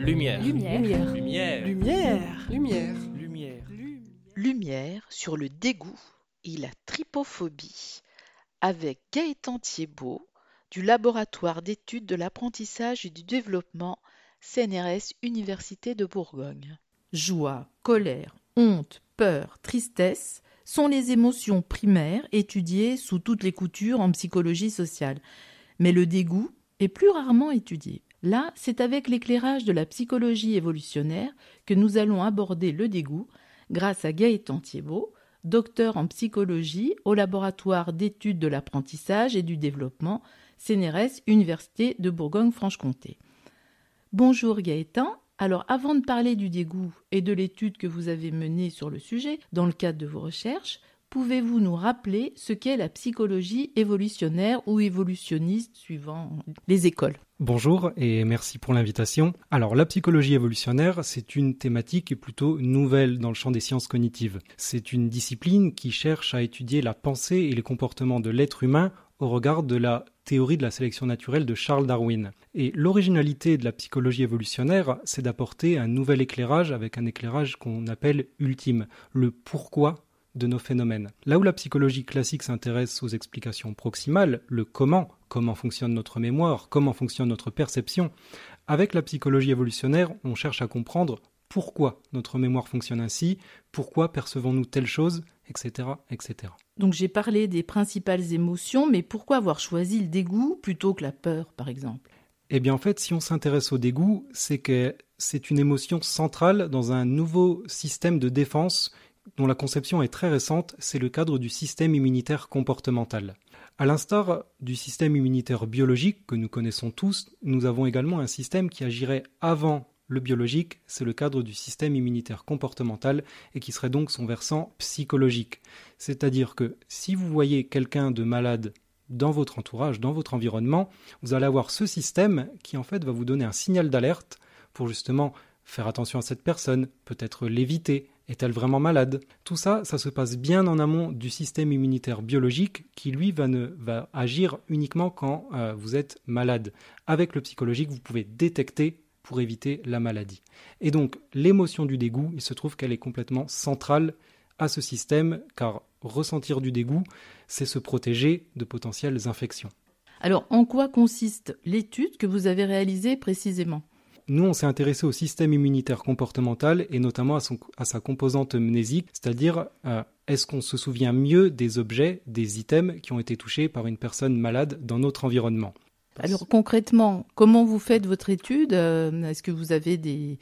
Lumière. Lumière. Lumière. Lumière. Lumière. Lumière. Lumière sur le dégoût et la tripophobie avec Gaëtan Thiebaud du laboratoire d'études de l'apprentissage et du développement CNRS Université de Bourgogne. Joie, colère, honte, peur, tristesse sont les émotions primaires étudiées sous toutes les coutures en psychologie sociale. Mais le dégoût est plus rarement étudié. Là, c'est avec l'éclairage de la psychologie évolutionnaire que nous allons aborder le dégoût grâce à Gaëtan Thiebaud, docteur en psychologie au laboratoire d'études de l'apprentissage et du développement CNRS Université de Bourgogne-Franche-Comté. Bonjour Gaëtan. Alors avant de parler du dégoût et de l'étude que vous avez menée sur le sujet dans le cadre de vos recherches, pouvez-vous nous rappeler ce qu'est la psychologie évolutionnaire ou évolutionniste suivant les écoles? Bonjour et merci pour l'invitation. Alors la psychologie évolutionnaire, c'est une thématique plutôt nouvelle dans le champ des sciences cognitives. C'est une discipline qui cherche à étudier la pensée et les comportements de l'être humain au regard de la théorie de la sélection naturelle de Charles Darwin. Et l'originalité de la psychologie évolutionnaire, c'est d'apporter un nouvel éclairage avec un éclairage qu'on appelle ultime, le pourquoi de nos phénomènes. Là où la psychologie classique s'intéresse aux explications proximales, le comment, comment fonctionne notre mémoire, comment fonctionne notre perception, avec la psychologie évolutionnaire, on cherche à comprendre pourquoi notre mémoire fonctionne ainsi, pourquoi percevons-nous telle chose, etc., etc. Donc j'ai parlé des principales émotions, mais pourquoi avoir choisi le dégoût plutôt que la peur, par exemple? Eh bien en fait, si on s'intéresse au dégoût, c'est que c'est une émotion centrale dans un nouveau système de défense dont la conception est très récente, c'est le cadre du système immunitaire comportemental. À l'instar du système immunitaire biologique que nous connaissons tous, nous avons également un système qui agirait avant le biologique, c'est le cadre du système immunitaire comportemental et qui serait donc son versant psychologique. C'est-à-dire que si vous voyez quelqu'un de malade dans votre entourage, dans votre environnement, vous allez avoir ce système qui en fait va vous donner un signal d'alerte pour justement faire attention à cette personne, peut-être l'éviter, est-elle vraiment malade? Tout ça, ça se passe bien en amont du système immunitaire biologique qui, lui, va, ne, agir uniquement quand euh, vous êtes malade. Avec le psychologique, vous pouvez détecter pour éviter la maladie. Et donc, l'émotion du dégoût, il se trouve qu'elle est complètement centrale à ce système, car ressentir du dégoût, c'est se protéger de potentielles infections. Alors, en quoi consiste l'étude que vous avez réalisée précisément? Nous, on s'est intéressé au système immunitaire comportemental et notamment à, sa composante mnésique, c'est-à-dire euh, est-ce qu'on se souvient mieux des objets, des items qui ont été touchés par une personne malade dans notre environnement? Alors concrètement, comment vous faites votre étude euh, Est-ce que vous avez des,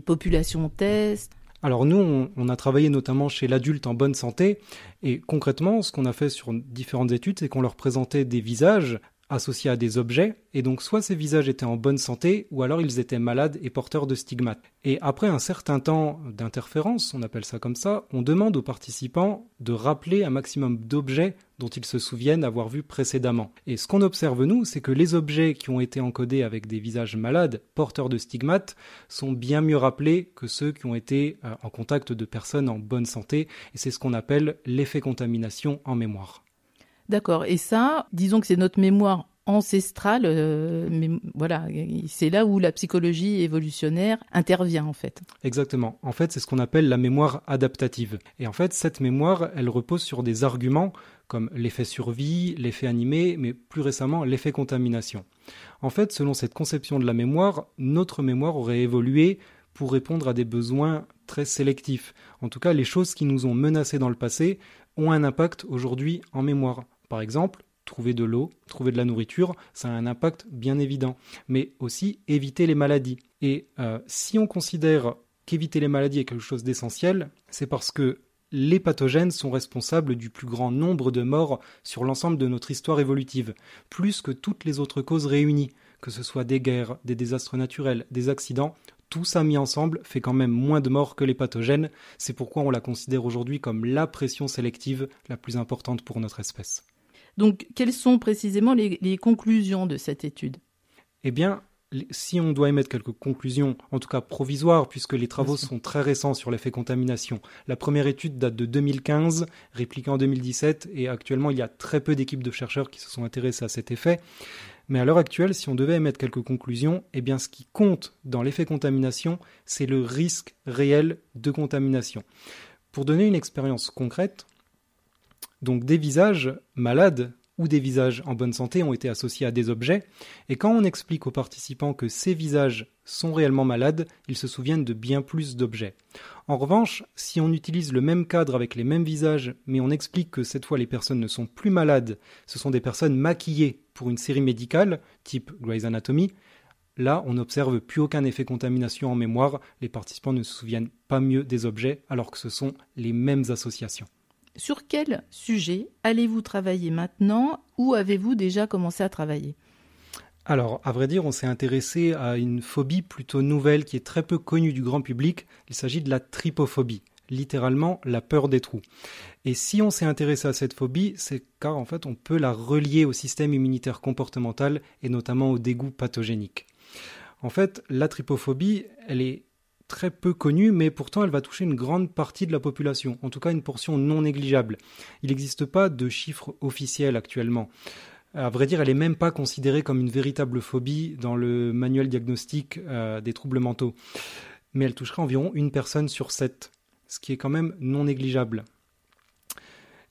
populations tests? Alors nous, on, a travaillé notamment chez l'adulte en bonne santé, et concrètement, ce qu'on a fait sur différentes études, c'est qu'on leur présentait des visages associés à des objets, et donc soit ces visages étaient en bonne santé, ou alors ils étaient malades et porteurs de stigmates. Et après un certain temps d'interférence, on appelle ça comme ça, on demande aux participants de rappeler un maximum d'objets dont ils se souviennent avoir vu précédemment. Et ce qu'on observe nous, c'est que les objets qui ont été encodés avec des visages malades, porteurs de stigmates, sont bien mieux rappelés que ceux qui ont été euh, en contact de personnes en bonne santé, et c'est ce qu'on appelle l'effet contamination en mémoire. D'accord. Et ça, disons que c'est notre mémoire ancestrale, euh, mais voilà, c'est là où la psychologie évolutionnaire intervient en fait. Exactement. En fait, c'est ce qu'on appelle la mémoire adaptative. Et en fait, cette mémoire, elle repose sur des arguments comme l'effet survie, l'effet animé, mais plus récemment l'effet contamination. En fait, selon cette conception de la mémoire, notre mémoire aurait évolué pour répondre à des besoins très sélectifs. En tout cas, les choses qui nous ont menacés dans le passé ont un impact aujourd'hui en mémoire. Par exemple, trouver de l'eau, trouver de la nourriture, ça a un impact bien évident. Mais aussi éviter les maladies. Et euh, si on considère qu'éviter les maladies est quelque chose d'essentiel, c'est parce que les pathogènes sont responsables du plus grand nombre de morts sur l'ensemble de notre histoire évolutive, plus que toutes les autres causes réunies, que ce soit des guerres, des désastres naturels, des accidents, tout ça mis ensemble fait quand même moins de morts que les pathogènes, c'est pourquoi on la considère aujourd'hui comme la pression sélective la plus importante pour notre espèce. Donc, quelles sont précisément les, conclusions de cette étude? Eh bien, si on doit émettre quelques conclusions, en tout cas provisoires, puisque les travaux sont très récents sur l'effet contamination. La première étude date de 2015, répliquée en 2017, et actuellement il y a très peu d'équipes de chercheurs qui se sont intéressées à cet effet. Mais à l'heure actuelle, si on devait émettre quelques conclusions, eh bien ce qui compte dans l'effet contamination, c'est le risque réel de contamination. Pour donner une expérience concrète, donc des visages malades ou des visages en bonne santé ont été associés à des objets, et quand on explique aux participants que ces visages sont réellement malades, ils se souviennent de bien plus d'objets. En revanche, si on utilise le même cadre avec les mêmes visages, mais on explique que cette fois les personnes ne sont plus malades, ce sont des personnes maquillées pour une série médicale, type Grey's Anatomy, là on n'observe plus aucun effet contamination en mémoire, les participants ne se souviennent pas mieux des objets alors que ce sont les mêmes associations. Sur quel sujet allez-vous travailler maintenant ou avez-vous déjà commencé à travailler? Alors, à vrai dire, on s'est intéressé à une phobie plutôt nouvelle qui est très peu connue du grand public. Il s'agit de la trypophobie, littéralement la peur des trous. Et si on s'est intéressé à cette phobie, c'est car en fait on peut la relier au système immunitaire comportemental et notamment au dégoût pathogénique. En fait, la trypophobie, elle est très peu connue, mais pourtant elle va toucher une grande partie de la population, en tout cas une portion non négligeable. Il n'existe pas de chiffres officiels actuellement. À vrai dire, elle n'est même pas considérée comme une véritable phobie dans le manuel diagnostique euh, des troubles mentaux. Mais elle toucherait environ une personne sur sept, ce qui est quand même non négligeable.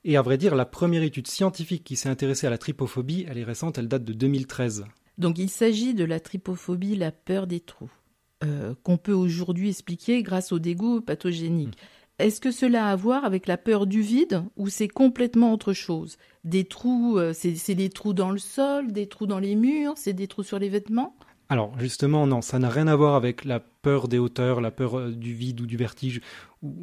Et à vrai dire, la première étude scientifique qui s'est intéressée à la trypophobie, elle est récente, elle date de 2013. Donc il s'agit de la trypophobie, la peur des trous. Euh, qu'on peut aujourd'hui expliquer grâce au dégoût pathogénique. Hmm. Est-ce que cela a à voir avec la peur du vide ou c'est complètement autre chose? Des trous, euh, c'est des trous dans le sol, des trous dans les murs, c'est des trous sur les vêtements? Alors justement, non, ça n'a rien à voir avec la peur des hauteurs, la peur euh, du vide ou du vertige, ou,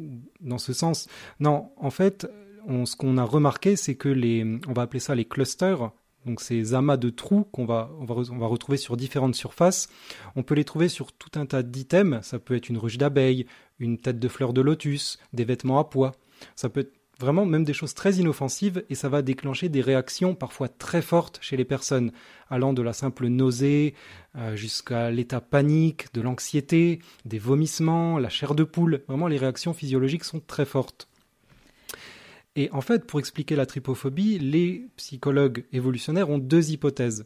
dans ce sens. Non, en fait, ce qu'on a remarqué, c'est que les, on va appeler ça les clusters, donc ces amas de trous qu'on va, retrouver sur différentes surfaces. On peut les trouver sur tout un tas d'items. Ça peut être une ruche d'abeille, une tête de fleur de lotus, des vêtements à pois. Ça peut être vraiment même des choses très inoffensives et ça va déclencher des réactions parfois très fortes chez les personnes, allant de la simple nausée euh, jusqu'à l'état panique, de l'anxiété, des vomissements, la chair de poule. Vraiment, les réactions physiologiques sont très fortes. Et en fait, pour expliquer la trypophobie, les psychologues évolutionnaires ont deux hypothèses.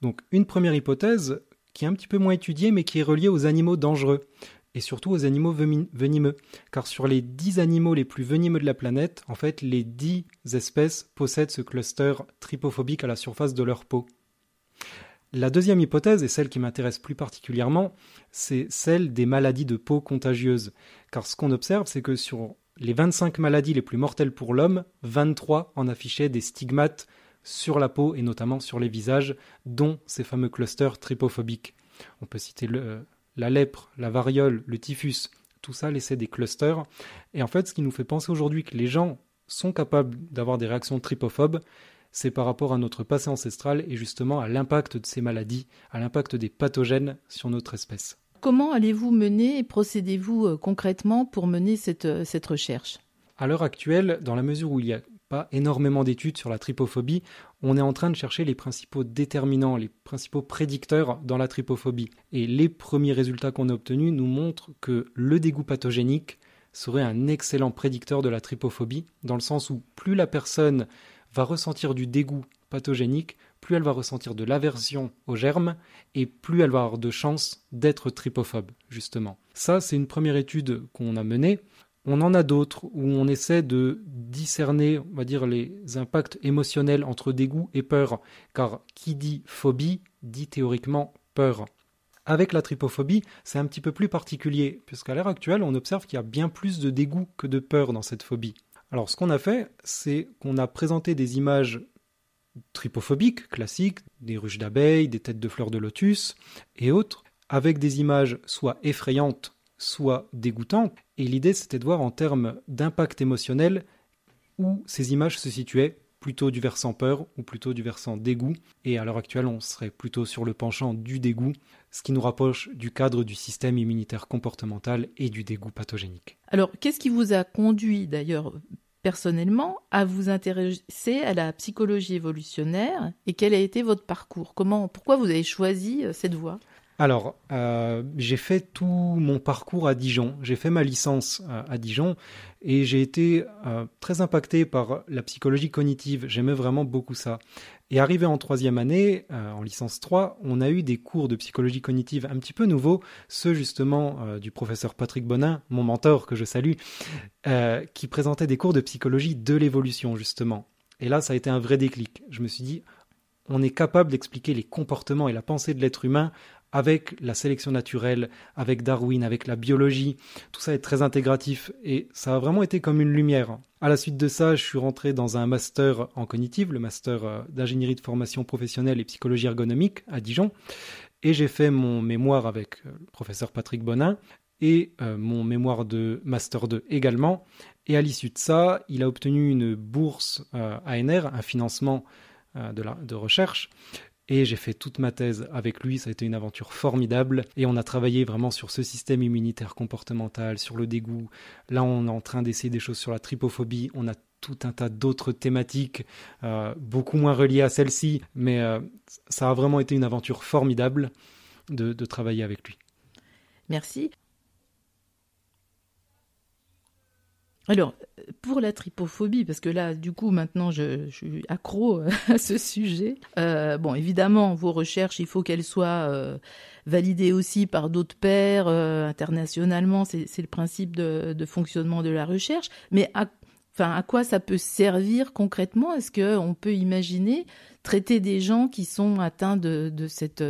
Donc une première hypothèse qui est un petit peu moins étudiée mais qui est reliée aux animaux dangereux et surtout aux animaux venimeux. Car sur les dix animaux les plus venimeux de la planète, en fait, les dix espèces possèdent ce cluster trypophobique à la surface de leur peau. La deuxième hypothèse, et celle qui m'intéresse plus particulièrement, c'est celle des maladies de peau contagieuses. Car ce qu'on observe, c'est que sur les 25 maladies les plus mortelles pour l'homme, 23 en affichaient des stigmates sur la peau et notamment sur les visages, dont ces fameux clusters trypophobiques. On peut citer la lèpre, la variole, le typhus, tout ça laissait des clusters. Et en fait, ce qui nous fait penser aujourd'hui que les gens sont capables d'avoir des réactions trypophobes, c'est par rapport à notre passé ancestral et justement à l'impact de ces maladies, à l'impact des pathogènes sur notre espèce. Comment allez-vous mener et procédez-vous euh, concrètement pour mener cette, euh, recherche? À l'heure actuelle, dans la mesure où il n'y a pas énormément d'études sur la trypophobie, on est en train de chercher les principaux déterminants, les principaux prédicteurs dans la trypophobie. Et les premiers résultats qu'on a obtenus nous montrent que le dégoût pathogénique serait un excellent prédicteur de la trypophobie, dans le sens où plus la personne va ressentir du dégoût pathogénique, plus elle va ressentir de l'aversion aux germes et plus elle va avoir de chances d'être trypophobe, justement. Ça, c'est une première étude qu'on a menée. On en a d'autres où on essaie de discerner, on va dire, les impacts émotionnels entre dégoût et peur, car qui dit phobie dit théoriquement peur. Avec la trypophobie, c'est un petit peu plus particulier, puisqu'à l'heure actuelle, on observe qu'il y a bien plus de dégoût que de peur dans cette phobie. Alors, ce qu'on a fait, c'est qu'on a présenté des images tripophobiques classiques, des ruches d'abeilles, des têtes de fleurs de lotus et autres, avec des images soit effrayantes, soit dégoûtantes. Et l'idée, c'était de voir en termes d'impact émotionnel où ces images se situaient, plutôt du versant peur ou plutôt du versant dégoût. Et à l'heure actuelle, on serait plutôt sur le penchant du dégoût, ce qui nous rapproche du cadre du système immunitaire comportemental et du dégoût pathogénique. Alors, qu'est-ce qui vous a conduit d'ailleurs personnellement à vous intéresser à la psychologie évolutionnaire et quel a été votre parcours? Comment, pourquoi vous avez choisi euh, cette voie? Alors, euh, j'ai fait tout mon parcours à Dijon. J'ai fait ma licence euh, à Dijon et j'ai été très impacté par la psychologie cognitive. J'aimais vraiment beaucoup ça. Et arrivé en troisième année, en licence 3, on a eu des cours de psychologie cognitive un petit peu nouveaux, ceux justement du professeur Patrick Bonin, mon mentor que je salue, qui présentait des cours de psychologie de l'évolution justement. Et là, ça a été un vrai déclic. Je me suis dit, on est capable d'expliquer les comportements et la pensée de l'être humain avec la sélection naturelle, avec Darwin, avec la biologie. Tout ça est très intégratif et ça a vraiment été comme une lumière. À la suite de ça, je suis rentré dans un master en cognitive, le master euh, d'ingénierie de formation professionnelle et psychologie ergonomique à Dijon. Et j'ai fait mon mémoire avec euh, le professeur Patrick Bonin et euh, mon mémoire de Master 2 également. Et à l'issue de ça, il a obtenu une bourse ANR, un financement de, de recherche, et j'ai fait toute ma thèse avec lui, ça a été une aventure formidable. Et on a travaillé vraiment sur ce système immunitaire comportemental, sur le dégoût. Là, on est en train d'essayer des choses sur la tripophobie. On a tout un tas d'autres thématiques, euh, beaucoup moins reliées à celle-ci. Mais euh, ça a vraiment été une aventure formidable de, de travailler avec lui. Merci. Alors, pour la tripophobie, parce que là, du coup, maintenant, je, suis accro à ce sujet. Euh, bon, évidemment, vos recherches, il faut qu'elles soient euh, validées aussi par d'autres pairs euh, internationalement. C'est le principe de, fonctionnement de la recherche. Mais à, quoi ça peut servir concrètement? Est-ce qu'on peut imaginer traiter des gens qui sont atteints de cette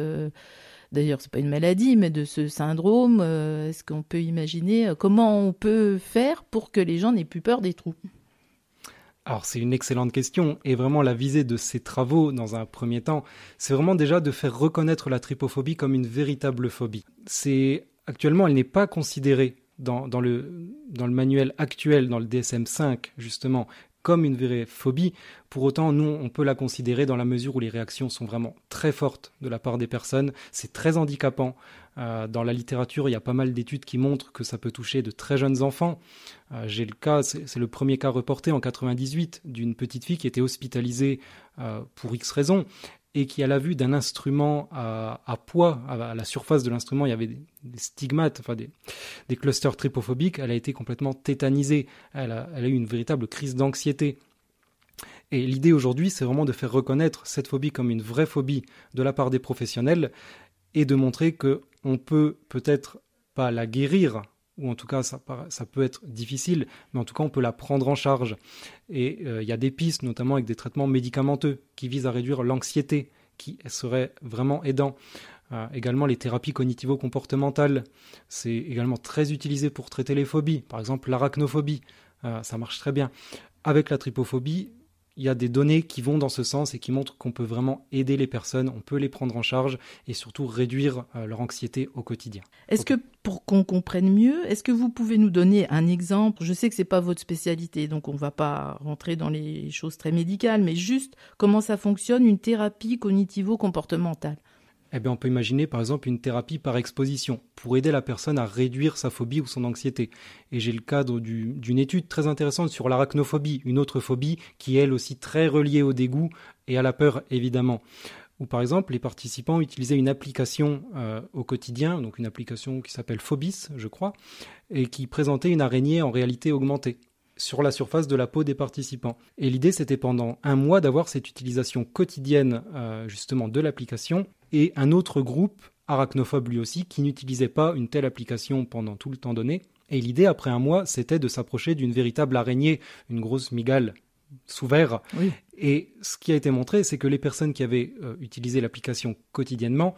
d'ailleurs c'est pas une maladie, mais de ce syndrome, euh, est-ce qu'on peut imaginer euh, comment on peut faire pour que les gens n'aient plus peur des trous? Alors c'est une excellente question. Et vraiment la visée de ces travaux dans un premier temps, c'est vraiment déjà de faire reconnaître la tripophobie comme une véritable phobie. C'est actuellement elle n'est pas considérée dans, le, dans le manuel actuel, dans le DSM-5 justement, comme une vraie phobie. Pour autant, nous, on peut la considérer dans la mesure où les réactions sont vraiment très fortes de la part des personnes. C'est très handicapant. Euh, dans la littérature, il y a pas mal d'études qui montrent que ça peut toucher de très jeunes enfants. Euh, j'ai le cas, c'est le premier cas reporté en 98 d'une petite fille qui était hospitalisée euh, pour X raisons et qui, à la vue d'un instrument à, poids, à, la surface de l'instrument, il y avait des, stigmates, des, clusters tripophobiques, elle a été complètement tétanisée. Elle a, eu une véritable crise d'anxiété. Et l'idée aujourd'hui, c'est vraiment de faire reconnaître cette phobie comme une vraie phobie de la part des professionnels et de montrer que on peut peut-être pas la guérir ou en tout cas ça, peut être difficile, mais en tout cas on peut la prendre en charge. Et euh, il y a des pistes, notamment avec des traitements médicamenteux, qui visent à réduire l'anxiété, qui serait vraiment aidant. Euh, également les thérapies cognitivo-comportementales, c'est également très utilisé pour traiter les phobies, par exemple l'arachnophobie, euh, ça marche très bien. Avec la tripophobie, il y a des données qui vont dans ce sens et qui montrent qu'on peut vraiment aider les personnes, on peut les prendre en charge et surtout réduire euh, leur anxiété au quotidien. Est-ce que pour qu'on comprenne mieux, est-ce que vous pouvez nous donner un exemple? Je sais que c'est pas votre spécialité, donc on ne va pas rentrer dans les choses très médicales, mais juste comment ça fonctionne une thérapie cognitivo-comportementale eh bien, on peut imaginer par exemple une thérapie par exposition pour aider la personne à réduire sa phobie ou son anxiété. Et j'ai le cadre d'une étude très intéressante sur l'arachnophobie, une autre phobie qui est elle aussi très reliée au dégoût et à la peur évidemment. Où par exemple les participants utilisaient une application euh, au quotidien, donc une application qui s'appelle Phobis, je crois, et qui présentait une araignée en réalité augmentée sur la surface de la peau des participants. Et l'idée, c'était pendant un mois d'avoir cette utilisation quotidienne euh, justement de l'application et un autre groupe, arachnophobe lui aussi, qui n'utilisait pas une telle application pendant tout le temps donné. Et l'idée, après un mois, c'était de s'approcher d'une véritable araignée, une grosse migale sous verre. Et ce qui a été montré, c'est que les personnes qui avaient euh, utilisé l'application quotidiennement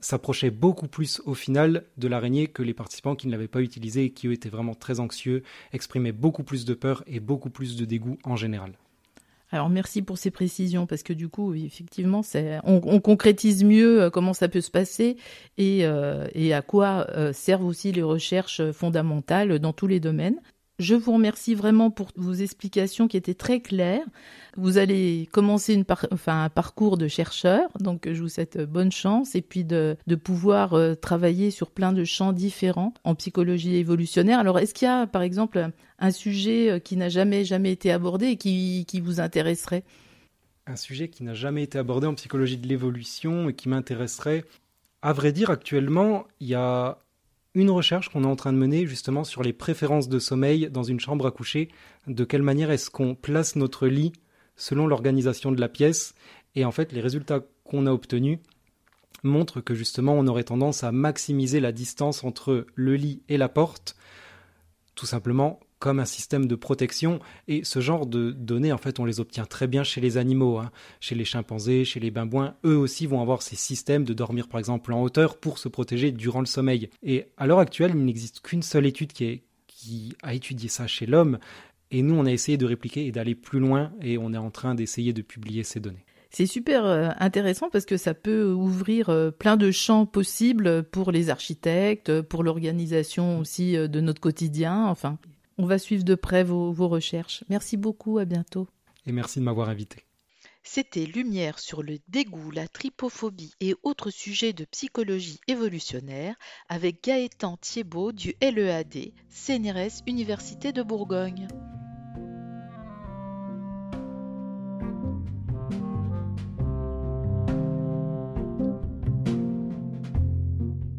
s'approchaient beaucoup plus au final de l'araignée que les participants qui ne l'avaient pas utilisée et qui eux étaient vraiment très anxieux, exprimaient beaucoup plus de peur et beaucoup plus de dégoût en général. Alors merci pour ces précisions parce que du coup effectivement on, concrétise mieux euh, comment ça peut se passer et, euh, à quoi euh, servent aussi les recherches fondamentales dans tous les domaines. Je vous remercie vraiment pour vos explications qui étaient très claires. Vous allez commencer un parcours de chercheur, donc je vous souhaite bonne chance et puis de, pouvoir euh, travailler sur plein de champs différents en psychologie évolutionnaire. Alors, est-ce qu'il y a, par exemple, un sujet euh, qui n'a jamais, jamais été abordé et qui, qui vous intéresserait? Un sujet qui n'a jamais été abordé en psychologie de l'évolution et qui m'intéresserait À vrai dire, actuellement, il y a une recherche qu'on est en train de mener justement sur les préférences de sommeil dans une chambre à coucher. De quelle manière est-ce qu'on place notre lit selon l'organisation de la pièce? Et en fait, les résultats qu'on a obtenus montrent que justement on aurait tendance à maximiser la distance entre le lit et la porte, tout simplement comme un système de protection. Et ce genre de données, en fait, on les obtient très bien chez les animaux, hein. chez les chimpanzés, chez les babouins. Eux aussi vont avoir ces systèmes de dormir, par exemple, en hauteur pour se protéger durant le sommeil. Et à l'heure actuelle, il n'existe qu'une seule étude qui, qui a étudié ça chez l'homme. Et nous, on a essayé de répliquer et d'aller plus loin, et on est en train d'essayer de publier ces données. C'est super euh, intéressant parce que ça peut ouvrir euh, plein de champs possibles pour les architectes, pour l'organisation aussi euh, de notre quotidien. Enfin, on va suivre de près vos, vos recherches. Merci beaucoup, à bientôt. Et merci de m'avoir invité. C'était Lumière sur le dégoût, la tripophobie et autres sujets de psychologie évolutionnaire avec Gaëtan Thiebaud du LEAD, CNRS Université de Bourgogne.